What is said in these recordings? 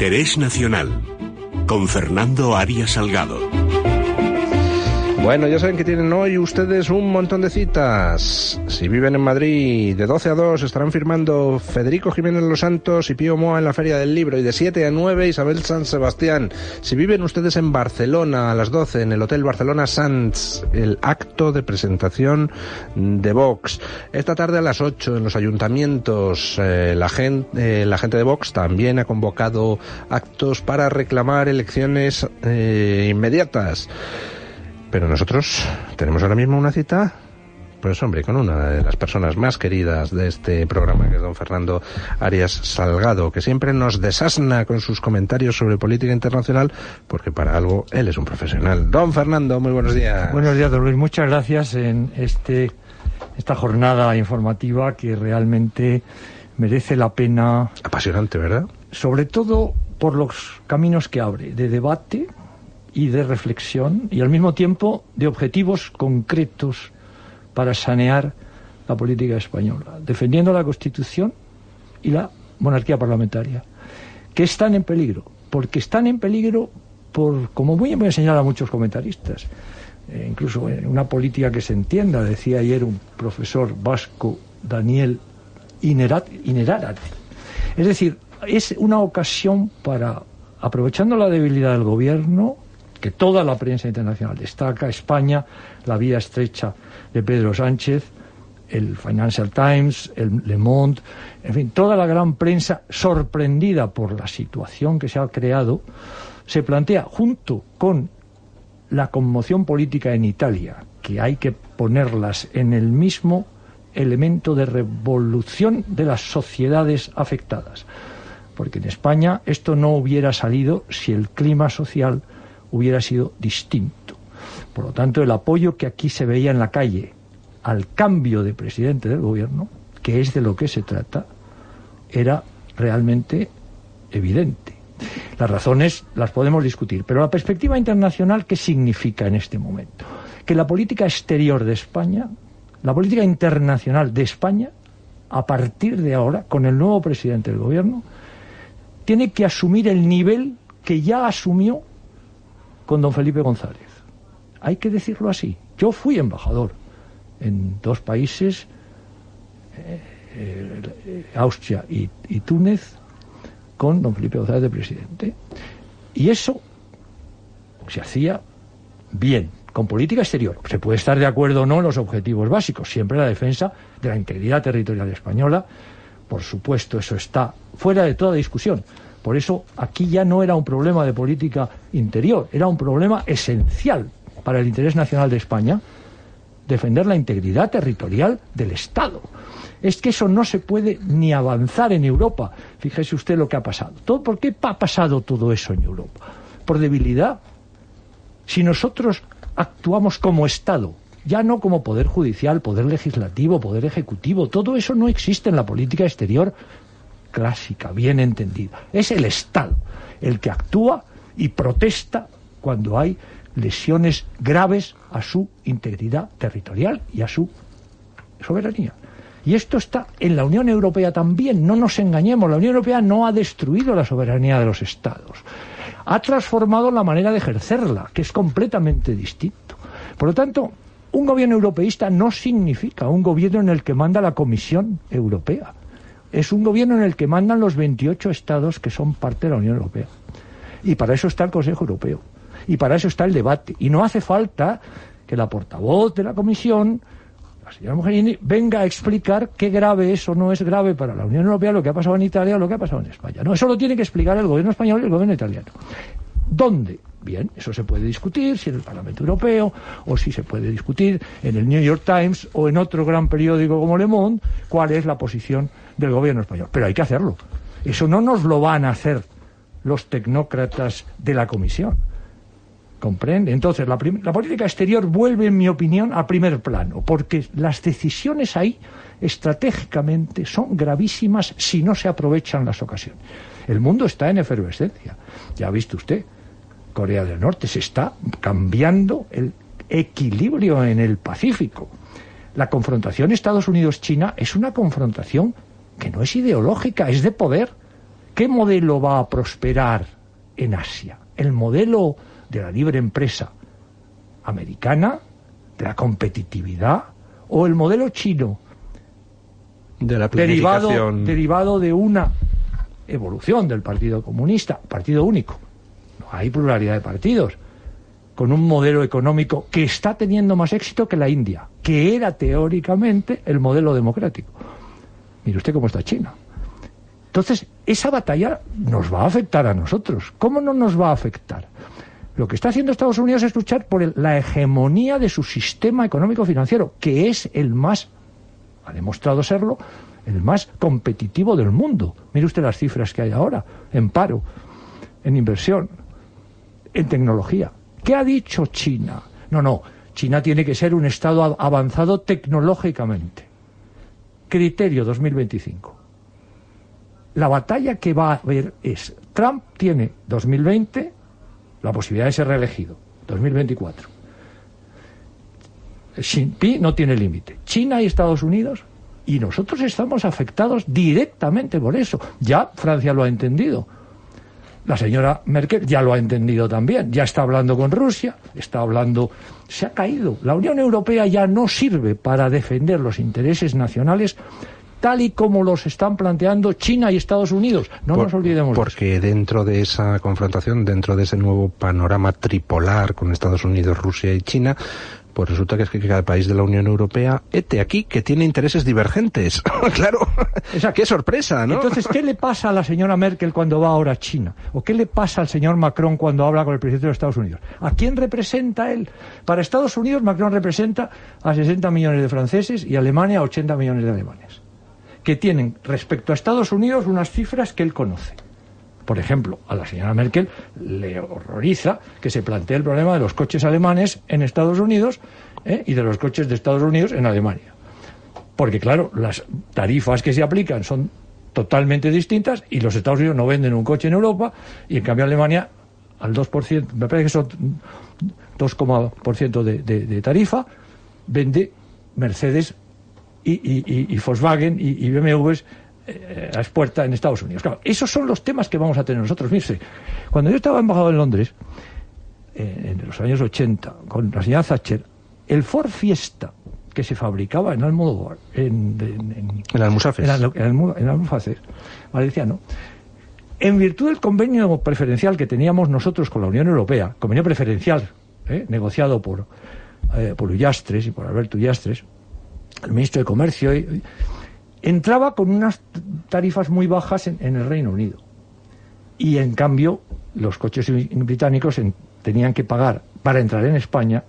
Interés Nacional con Fernando Arias Salgado. Bueno, ya saben que tienen hoy ustedes un montón de citas. Si viven en Madrid, de 12 a 2 estarán firmando Federico Jiménez Los Santos y Pío Moa en la Feria del Libro y de 7 a 9 Isabel San Sebastián. Si viven ustedes en Barcelona, a las 12 en el Hotel Barcelona Sanz, el acto de presentación de Vox. Esta tarde a las 8 en los ayuntamientos, eh, la, gente, eh, la gente de Vox también ha convocado actos para reclamar elecciones eh, inmediatas. Pero nosotros tenemos ahora mismo una cita pues hombre, con una de las personas más queridas de este programa, que es don Fernando Arias Salgado, que siempre nos desasna con sus comentarios sobre política internacional, porque para algo él es un profesional. Don Fernando, muy buenos días. Buenos días, don Luis. Muchas gracias en este esta jornada informativa que realmente merece la pena. Apasionante, ¿verdad? Sobre todo por los caminos que abre, de debate, y de reflexión y al mismo tiempo de objetivos concretos para sanear la política española, defendiendo la Constitución y la monarquía parlamentaria, que están en peligro, porque están en peligro por, como muy bien señalan muchos comentaristas, eh, incluso en una política que se entienda, decía ayer un profesor vasco, Daniel Inerarate. Es decir, es una ocasión para, aprovechando la debilidad del gobierno, que toda la prensa internacional destaca, España, la vía estrecha de Pedro Sánchez, el Financial Times, el Le Monde, en fin, toda la gran prensa sorprendida por la situación que se ha creado, se plantea junto con la conmoción política en Italia, que hay que ponerlas en el mismo elemento de revolución de las sociedades afectadas. Porque en España esto no hubiera salido si el clima social hubiera sido distinto. Por lo tanto, el apoyo que aquí se veía en la calle al cambio de presidente del gobierno, que es de lo que se trata, era realmente evidente. Las razones las podemos discutir, pero la perspectiva internacional, ¿qué significa en este momento? Que la política exterior de España, la política internacional de España, a partir de ahora, con el nuevo presidente del gobierno, tiene que asumir el nivel que ya asumió con don Felipe González. Hay que decirlo así. Yo fui embajador en dos países, eh, eh, Austria y, Túnez, con don Felipe González de presidente. Y eso se hacía bien, con política exterior. Se puede estar de acuerdo o no en los objetivos básicos, siempre la defensa de la integridad territorial española, por supuesto, eso está fuera de toda discusión. Por eso aquí ya no era un problema de política interior, era un problema esencial para el interés nacional de España, defender la integridad territorial del Estado. Es que eso no se puede ni avanzar en Europa. Fíjese usted lo que ha pasado. ¿Por qué ha pasado todo eso en Europa? Por debilidad. Si nosotros actuamos como Estado, ya no como poder judicial, poder legislativo, poder ejecutivo, todo eso no existe en la política exterior clásica, bien entendida. Es el Estado el que actúa y protesta cuando hay lesiones graves a su integridad territorial y a su soberanía. Y esto está en la Unión Europea también, no nos engañemos, la Unión Europea no ha destruido la soberanía de los estados, ha transformado la manera de ejercerla, que es completamente distinto. Por lo tanto, un gobierno europeísta no significa un gobierno en el que manda la Comisión Europea es un gobierno en el que mandan los 28 estados que son parte de la Unión Europea. Y para eso está el Consejo Europeo. Y para eso está el debate. Y no hace falta que la portavoz de la Comisión, la señora Mogherini, venga a explicar qué grave es o no es grave para la Unión Europea lo que ha pasado en Italia o lo que ha pasado en España. No, eso lo tiene que explicar el gobierno español y el gobierno italiano. ¿Dónde? Bien, eso se puede discutir, si en el Parlamento Europeo, o si se puede discutir en el New York Times o en otro gran periódico como Le Monde, cuál es la posición del gobierno español. Pero hay que hacerlo. Eso no nos lo van a hacer los tecnócratas de la Comisión. ¿Comprende? Entonces, la, la, política exterior vuelve, en mi opinión, a primer plano, porque las decisiones ahí, estratégicamente, son gravísimas si no se aprovechan las ocasiones. El mundo está en efervescencia. Ya ha visto usted, Corea del Norte se está cambiando el equilibrio en el Pacífico. La confrontación Estados Unidos-China es una confrontación que no es ideológica, es de poder ¿qué modelo va a prosperar en Asia? ¿El modelo de la libre empresa americana, de la competitividad, o el modelo chino, de la derivado, derivado de una evolución del Partido Comunista, partido único. Hay pluralidad de partidos, con un modelo económico que está teniendo más éxito que la India, que era teóricamente el modelo democrático. Mire usted cómo está China. Entonces, esa batalla nos va a afectar a nosotros. ¿Cómo no nos va a afectar? Lo que está haciendo Estados Unidos es luchar por la hegemonía de su sistema económico financiero, que es el más, ha demostrado serlo, el más competitivo del mundo. Mire usted las cifras que hay ahora, en paro, en inversión, en tecnología. ¿Qué ha dicho China? No, no, China tiene que ser un Estado avanzado tecnológicamente. Criterio 2025. La batalla que va a haber es, Trump tiene 2020 la posibilidad de ser reelegido, 2024. Xi no tiene límite. China y Estados Unidos y nosotros estamos afectados directamente por eso. Ya Francia lo ha entendido. La señora Merkel ya lo ha entendido también. Ya está hablando con Rusia, está hablando. Se ha caído. La Unión Europea ya no sirve para defender los intereses nacionales tal y como los están planteando China y Estados Unidos. No nos olvidemos. Porque dentro de esa confrontación, dentro de ese nuevo panorama tripolar con Estados Unidos, Rusia y China, pues resulta que es que cada país de la Unión Europea, este aquí, que tiene intereses divergentes. claro, Esa, qué sorpresa, ¿no? Entonces, ¿qué le pasa a la señora Merkel cuando va ahora a China? ¿O qué le pasa al señor Macron cuando habla con el presidente de Estados Unidos? ¿A quién representa él? Para Estados Unidos, Macron representa a 60 millones de franceses y Alemania a 80 millones de alemanes, que tienen respecto a Estados Unidos unas cifras que él conoce. Por ejemplo, a la señora Merkel le horroriza que se plantee el problema de los coches alemanes en Estados Unidos ¿eh? y de los coches de Estados Unidos en Alemania. Porque, claro, las tarifas que se aplican son totalmente distintas y los Estados Unidos no venden un coche en Europa y, en cambio, Alemania al 2%, me parece que son 2,% de, de, tarifa, vende Mercedes y, Volkswagen y, y BMWs eh, a expuerta en Estados Unidos. Claro, esos son los temas que vamos a tener nosotros. Mire, cuando yo estaba embajador en Londres, eh, en los años 80, con la señora Thatcher, el Ford Fiesta que se fabricaba en Almodóvar, en, en, en, en Almusafes, en, valenciano, en virtud del convenio preferencial que teníamos nosotros con la Unión Europea, convenio preferencial, eh, negociado por, eh, por Ullastres y por Alberto Ullastres, el ministro de Comercio, y, entraba con unas tarifas muy bajas en, en el Reino Unido. Y en cambio, los coches británicos en, tenían que pagar para entrar en España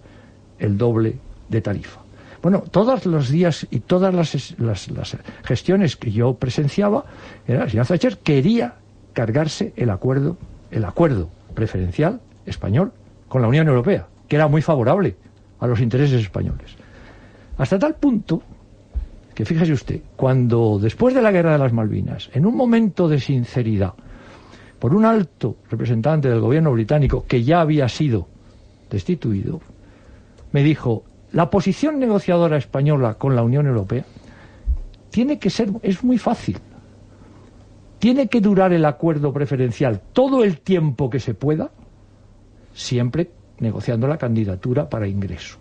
el doble de tarifa. Bueno, todos los días y todas las, las, las gestiones que yo presenciaba, era, la señora Thatcher quería cargarse el acuerdo, el acuerdo preferencial español con la Unión Europea, que era muy favorable a los intereses españoles. Hasta tal punto que fíjese usted, cuando después de la guerra de las Malvinas, en un momento de sinceridad, por un alto representante del gobierno británico que ya había sido destituido, me dijo, la posición negociadora española con la Unión Europea tiene que ser, es muy fácil. Tiene que durar el acuerdo preferencial todo el tiempo que se pueda, siempre negociando la candidatura para ingreso.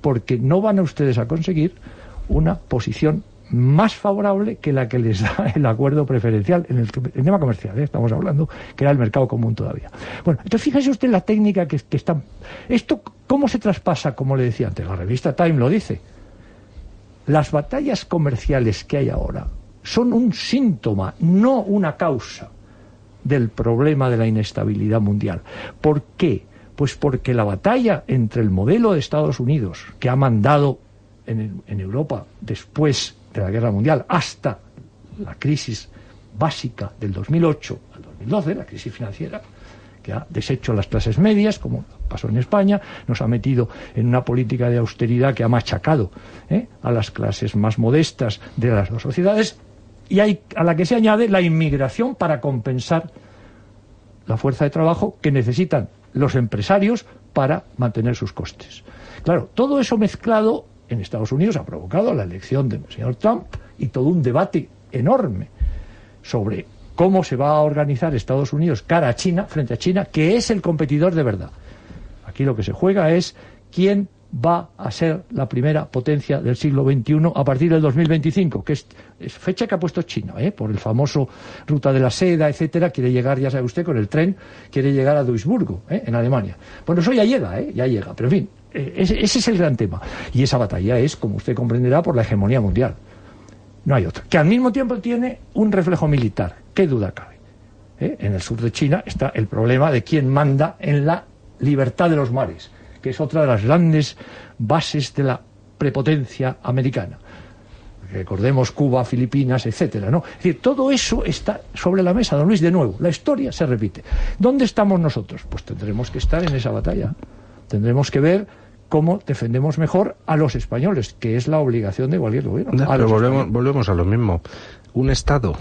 Porque no van a ustedes a conseguir una posición más favorable que la que les da el acuerdo preferencial en el, tema comercial, ¿eh? estamos hablando, que era el mercado común todavía. Bueno, entonces fíjese usted la técnica que, que está... Esto, ¿cómo se traspasa? Como le decía antes, la revista Time lo dice. Las batallas comerciales que hay ahora son un síntoma, no una causa del problema de la inestabilidad mundial. ¿Por qué? Pues porque la batalla entre el modelo de Estados Unidos, que ha mandado en, Europa después de la Guerra Mundial hasta la crisis básica del 2008 al 2012, la crisis financiera, que ha deshecho las clases medias, como pasó en España, nos ha metido en una política de austeridad que ha machacado ¿eh? a las clases más modestas de las dos sociedades, y hay, a la que se añade la inmigración para compensar la fuerza de trabajo que necesitan los empresarios para mantener sus costes. Claro, todo eso mezclado en Estados Unidos ha provocado la elección del señor Trump y todo un debate enorme sobre cómo se va a organizar Estados Unidos cara a China, frente a China, que es el competidor de verdad. Aquí lo que se juega es quién va a ser la primera potencia del siglo XXI a partir del 2025, que es, fecha que ha puesto China, ¿eh? por el famoso ruta de la seda, etcétera, quiere llegar, ya sabe usted, con el tren, quiere llegar a Duisburgo, ¿eh? en Alemania. Bueno, eso ya llega, ¿eh? ya llega, pero en fin, eh, ese, es el gran tema. Y esa batalla es, como usted comprenderá, por la hegemonía mundial. No hay otra. Que al mismo tiempo tiene un reflejo militar, qué duda cabe. En el sur de China está el problema de quién manda en la libertad de los mares que es otra de las grandes bases de la prepotencia americana. Recordemos Cuba, Filipinas, etcétera, ¿no? Es decir, todo eso está sobre la mesa, don Luis, de nuevo. La historia se repite. ¿Dónde estamos nosotros? Pues tendremos que estar en esa batalla. Tendremos que ver cómo defendemos mejor a los españoles, que es la obligación de cualquier gobierno. pero volvemos, volvemos a lo mismo. Un Estado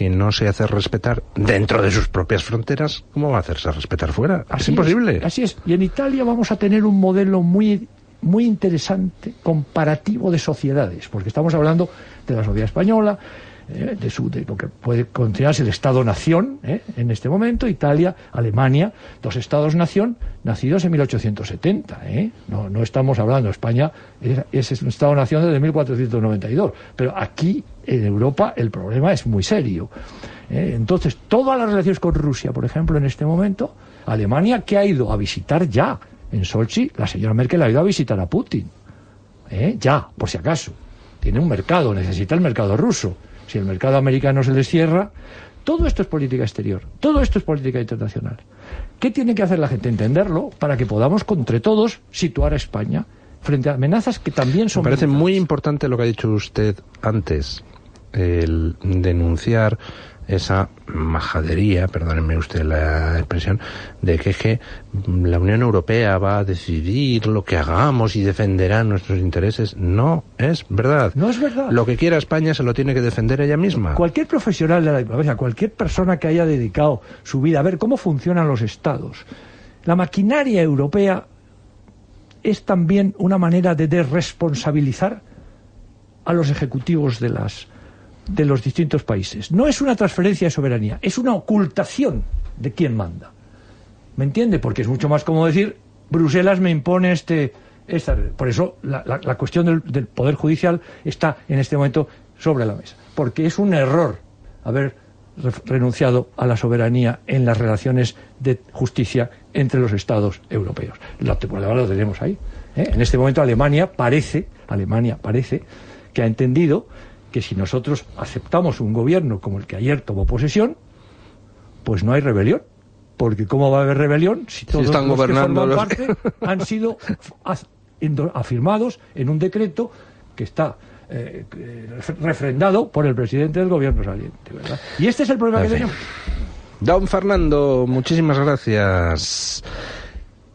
que no se hace respetar dentro de sus propias fronteras, ¿cómo va a hacerse respetar fuera? es imposible. así es. Y en Italia vamos a tener un modelo muy muy interesante comparativo de sociedades, porque estamos hablando de la sociedad española, eh, de, su, de lo que puede considerarse el Estado-nación eh, en este momento, Italia, Alemania, dos Estados-nación nacidos en 1870. Eh. No, no estamos hablando, España es, es un Estado-nación desde 1492, pero aquí en Europa el problema es muy serio. Entonces, todas las relaciones con Rusia, por ejemplo, en este momento, Alemania que ha ido a visitar ya en Sochi, la señora Merkel ha ido a visitar a Putin. Ya, por si acaso. Tiene un mercado, necesita el mercado ruso si el mercado americano se les cierra, todo esto es política exterior, todo esto es política internacional. ¿Qué tiene que hacer la gente? Entenderlo para que podamos, entre todos, situar a España frente a amenazas que también son. Me parece muy importante lo que ha dicho usted antes, el denunciar esa majadería, perdónenme usted la expresión, de que, la Unión Europea va a decidir lo que hagamos y defenderá nuestros intereses. No es verdad. No es verdad. Lo que quiera España se lo tiene que defender ella misma. Cualquier profesional de la diplomacia, cualquier persona que haya dedicado su vida a ver cómo funcionan los estados, la maquinaria europea es también una manera de desresponsabilizar a los ejecutivos de las de los distintos países. No es una transferencia de soberanía, es una ocultación de quién manda. ¿Me entiende? Porque es mucho más como decir, Bruselas me impone este... Esta, por eso la, la, cuestión del, Poder Judicial está en este momento sobre la mesa. Porque es un error haber renunciado a la soberanía en las relaciones de justicia entre los Estados europeos. Lo, lo tenemos ahí. ¿eh? En este momento Alemania parece, Alemania parece que ha entendido que si nosotros aceptamos un gobierno como el que ayer tomó posesión, pues no hay rebelión. Porque ¿cómo va a haber rebelión si todos están los gobernando que parte han sido afirmados en un decreto que está eh, refrendado por el presidente del gobierno saliente, ¿verdad? Y este es el problema que tenemos. Don Fernando, muchísimas gracias.